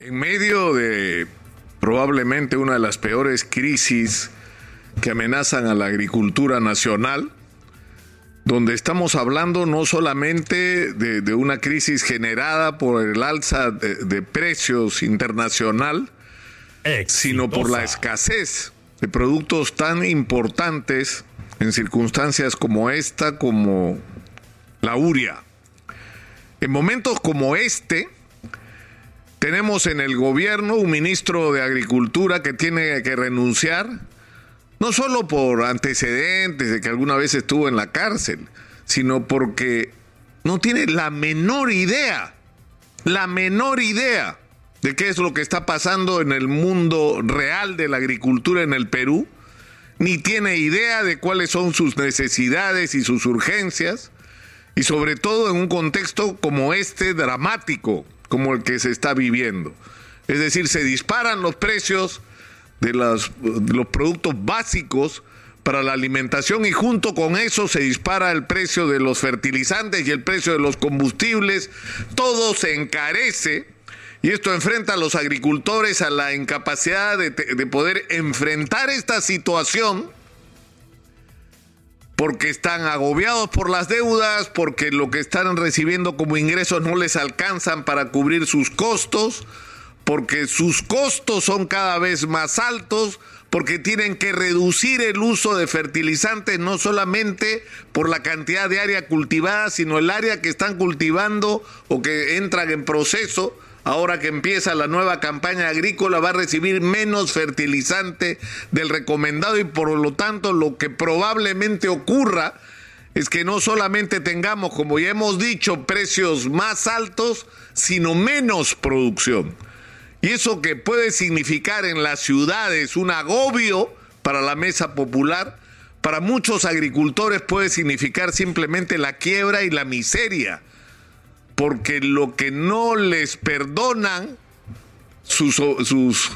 En medio de probablemente una de las peores crisis que amenazan a la agricultura nacional, donde estamos hablando no solamente de, una crisis generada por el alza de, precios internacional, sino por la escasez de productos tan importantes en circunstancias como esta, como la uria. En momentos como este, tenemos en el gobierno un ministro de Agricultura que tiene que renunciar, no solo por antecedentes de que alguna vez estuvo en la cárcel, sino porque no tiene la menor idea, la menor idea de qué es lo que está pasando en el mundo real de la agricultura en el Perú, ni tiene idea de cuáles son sus necesidades y sus urgencias, y sobre todo en un contexto como este dramático, como el que se está viviendo. Es decir, se disparan los precios de, los productos básicos para la alimentación y junto con eso se dispara el precio de los fertilizantes y el precio de los combustibles. Todo se encarece y esto enfrenta a los agricultores a la incapacidad de, de poder enfrentar esta situación porque están agobiados por las deudas, porque lo que están recibiendo como ingresos no les alcanzan para cubrir sus costos, porque sus costos son cada vez más altos, porque tienen que reducir el uso de fertilizantes no solamente por la cantidad de área cultivada, sino el área que están cultivando o que entran en proceso ahora que empieza la nueva campaña agrícola, va a recibir menos fertilizante del recomendado y por lo tanto lo que probablemente ocurra es que no solamente tengamos, como ya hemos dicho, precios más altos, sino menos producción. Y eso que puede significar en las ciudades un agobio para la mesa popular, para muchos agricultores puede significar simplemente la quiebra y la miseria porque lo que no les perdonan sus, sus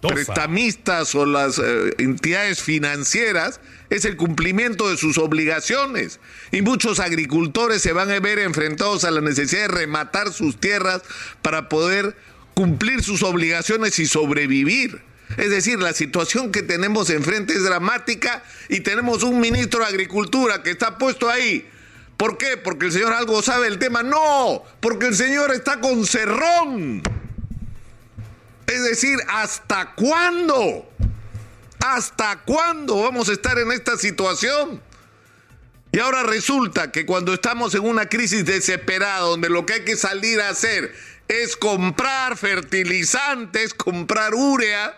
prestamistas o las eh, entidades financieras es el cumplimiento de sus obligaciones. Y muchos agricultores se van a ver enfrentados a la necesidad de rematar sus tierras para poder cumplir sus obligaciones y sobrevivir. Es decir, la situación que tenemos enfrente es dramática y tenemos un ministro de Agricultura que está puesto ahí ¿Por qué? ¿Porque el Señor algo sabe del tema? No, porque el Señor está con cerrón. Es decir, ¿hasta cuándo? ¿Hasta cuándo vamos a estar en esta situación? Y ahora resulta que cuando estamos en una crisis desesperada, donde lo que hay que salir a hacer es comprar fertilizantes, comprar urea,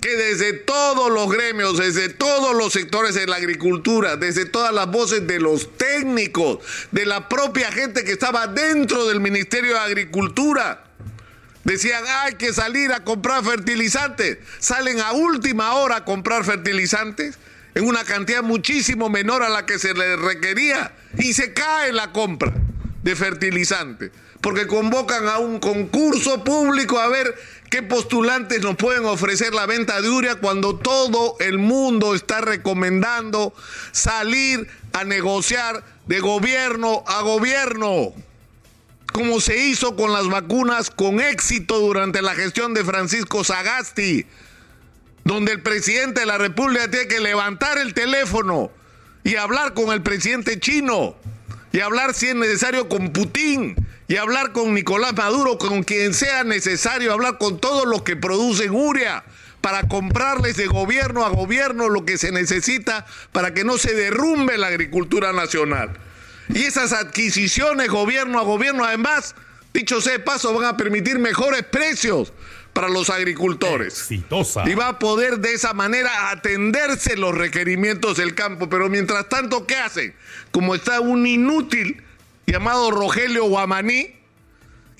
que desde todos los gremios, desde todos los sectores de la agricultura, desde todas las voces de los técnicos, de la propia gente que estaba dentro del Ministerio de Agricultura, decían hay que salir a comprar fertilizantes, salen a última hora a comprar fertilizantes en una cantidad muchísimo menor a la que se les requería y se cae la compra de fertilizantes porque convocan a un concurso público a ver ¿Qué postulantes nos pueden ofrecer la venta de urea cuando todo el mundo está recomendando salir a negociar de gobierno a gobierno? Como se hizo con las vacunas con éxito durante la gestión de Francisco Sagasti, donde el presidente de la República tiene que levantar el teléfono y hablar con el presidente chino y hablar si es necesario con Putin y hablar con Nicolás Maduro, con quien sea necesario, hablar con todos los que producen uria para comprarles de gobierno a gobierno lo que se necesita para que no se derrumbe la agricultura nacional. Y esas adquisiciones gobierno a gobierno, además, dicho sea de paso, van a permitir mejores precios para los agricultores. Exitosa. Y va a poder de esa manera atenderse los requerimientos del campo. Pero mientras tanto, ¿qué hacen? Como está un inútil llamado Rogelio Guamaní,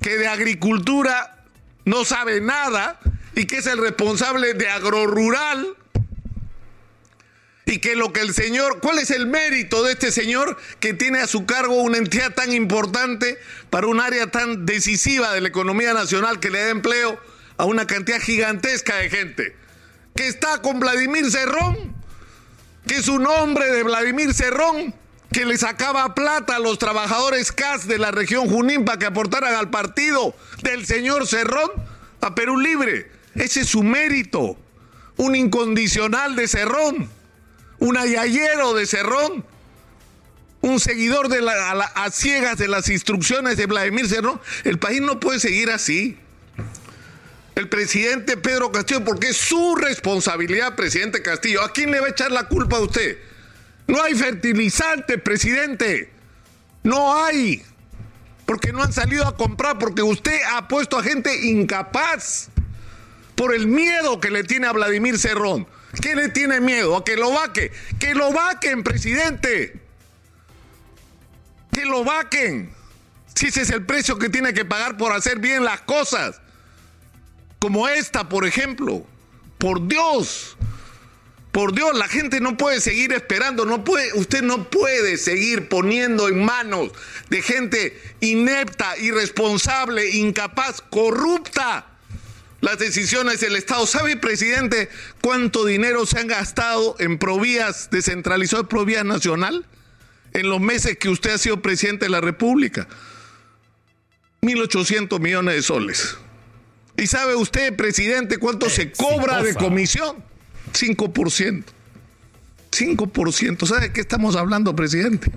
que de agricultura no sabe nada y que es el responsable de agrorural. Y que lo que el señor, ¿cuál es el mérito de este señor que tiene a su cargo una entidad tan importante para un área tan decisiva de la economía nacional que le da empleo a una cantidad gigantesca de gente? Que está con Vladimir Cerrón, que es un hombre de Vladimir Cerrón que le sacaba plata a los trabajadores CAS de la región Junín para que aportaran al partido del señor Cerrón a Perú Libre. Ese es su mérito. Un incondicional de Cerrón. Un ayayero de Cerrón. Un seguidor de la, a, ciegas de las instrucciones de Vladimir Cerrón. El país no puede seguir así. El presidente Pedro Castillo, porque es su responsabilidad, presidente Castillo. ¿A quién le va a echar la culpa a usted? No hay fertilizante, presidente. No hay. Porque no han salido a comprar, porque usted ha puesto a gente incapaz por el miedo que le tiene a Vladimir Cerrón. ¿Qué le tiene miedo? A que lo vaque. Que lo vaquen, presidente. Que lo vaquen. Si ese es el precio que tiene que pagar por hacer bien las cosas. Como esta, por ejemplo. Por Dios. Por Dios, la gente no puede seguir esperando, no puede, usted no puede seguir poniendo en manos de gente inepta, irresponsable, incapaz, corrupta las decisiones del Estado. ¿Sabe, presidente, cuánto dinero se han gastado en Provías, descentralizado de Provías Nacional, en los meses que usted ha sido presidente de la República? 1.800 millones de soles. ¿Y sabe usted, presidente, cuánto se cobra de comisión? 5%. 5%. ¿Sabe de qué estamos hablando, presidente?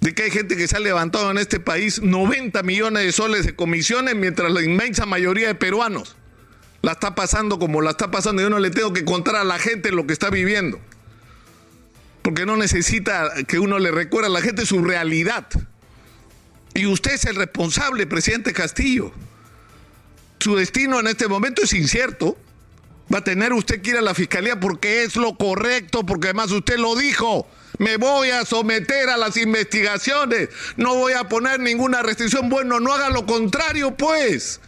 De que hay gente que se ha levantado en este país 90 millones de soles de comisiones, mientras la inmensa mayoría de peruanos la está pasando como la está pasando. Yo no le tengo que contar a la gente lo que está viviendo. Porque no necesita que uno le recuerde a la gente su realidad. Y usted es el responsable, presidente Castillo. Su destino en este momento es incierto va a tener usted que ir a la fiscalía porque es lo correcto, porque además usted lo dijo. Me voy a someter a las investigaciones, no voy a poner ninguna restricción. Bueno, no haga lo contrario, pues.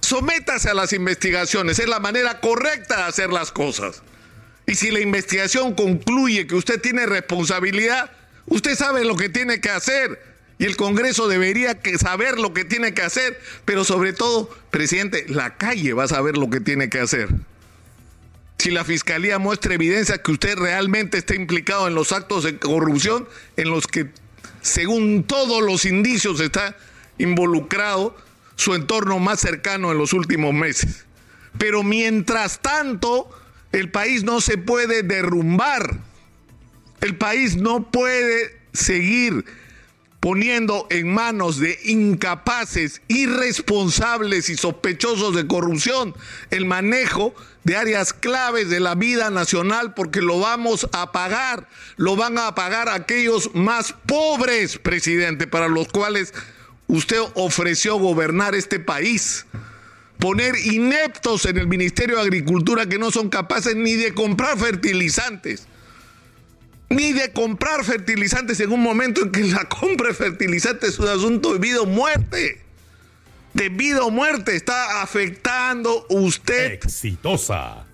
Sométase a las investigaciones, es la manera correcta de hacer las cosas. Y si la investigación concluye que usted tiene responsabilidad, usted sabe lo que tiene que hacer. Y el Congreso debería saber lo que tiene que hacer, pero sobre todo, presidente, la calle va a saber lo que tiene que hacer si la fiscalía muestra evidencia que usted realmente está implicado en los actos de corrupción en los que, según todos los indicios, está involucrado su entorno más cercano en los últimos meses. Pero mientras tanto, el país no se puede derrumbar. El país no puede seguir poniendo en manos de incapaces, irresponsables y sospechosos de corrupción el manejo de áreas claves de la vida nacional porque lo vamos a pagar, lo van a pagar aquellos más pobres, presidente, para los cuales usted ofreció gobernar este país. Poner ineptos en el Ministerio de Agricultura que no son capaces ni de comprar fertilizantes ni de comprar fertilizantes en un momento en que la compra de fertilizantes es un asunto de vida o muerte. De vida o muerte está afectando usted. Exitosa.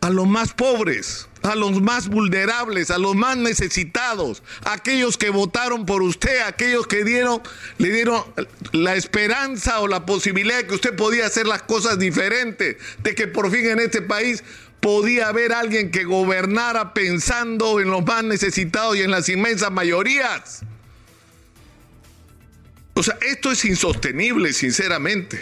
A los más pobres, a los más vulnerables, a los más necesitados, aquellos que votaron por usted, aquellos que dieron, le dieron la esperanza o la posibilidad de que usted podía hacer las cosas diferentes, de que por fin en este país podía haber alguien que gobernara pensando en los más necesitados y en las inmensas mayorías. O sea, esto es insostenible, sinceramente.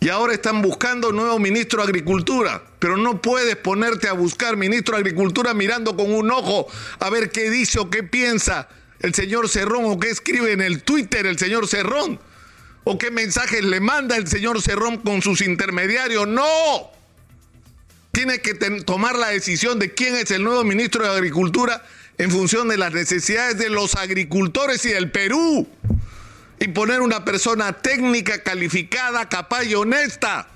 Y ahora están buscando nuevo ministro de Agricultura, pero no puedes ponerte a buscar ministro de Agricultura mirando con un ojo a ver qué dice o qué piensa el señor Cerrón o qué escribe en el Twitter el señor Cerrón o qué mensajes le manda el señor Cerrón con sus intermediarios. No tiene que tomar la decisión de quién es el nuevo ministro de Agricultura en función de las necesidades de los agricultores y del Perú. Y poner una persona técnica, calificada, capaz y honesta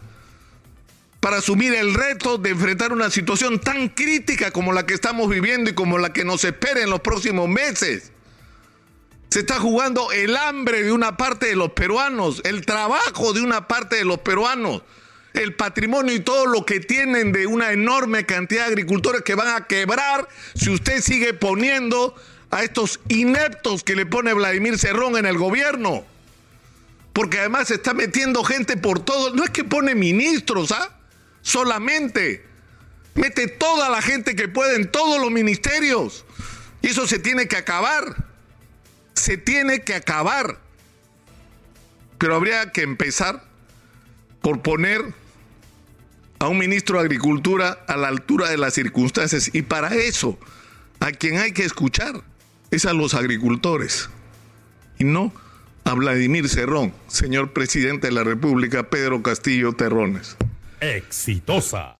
para asumir el reto de enfrentar una situación tan crítica como la que estamos viviendo y como la que nos espera en los próximos meses. Se está jugando el hambre de una parte de los peruanos, el trabajo de una parte de los peruanos el patrimonio y todo lo que tienen de una enorme cantidad de agricultores que van a quebrar si usted sigue poniendo a estos ineptos que le pone Vladimir Cerrón en el gobierno. Porque además se está metiendo gente por todo. No es que pone ministros, ¿ah? Solamente. Mete toda la gente que puede en todos los ministerios. Y eso se tiene que acabar. Se tiene que acabar. Pero habría que empezar por poner a un ministro de Agricultura a la altura de las circunstancias. Y para eso, a quien hay que escuchar es a los agricultores. Y no a Vladimir Cerrón, señor presidente de la República, Pedro Castillo Terrones. Exitosa.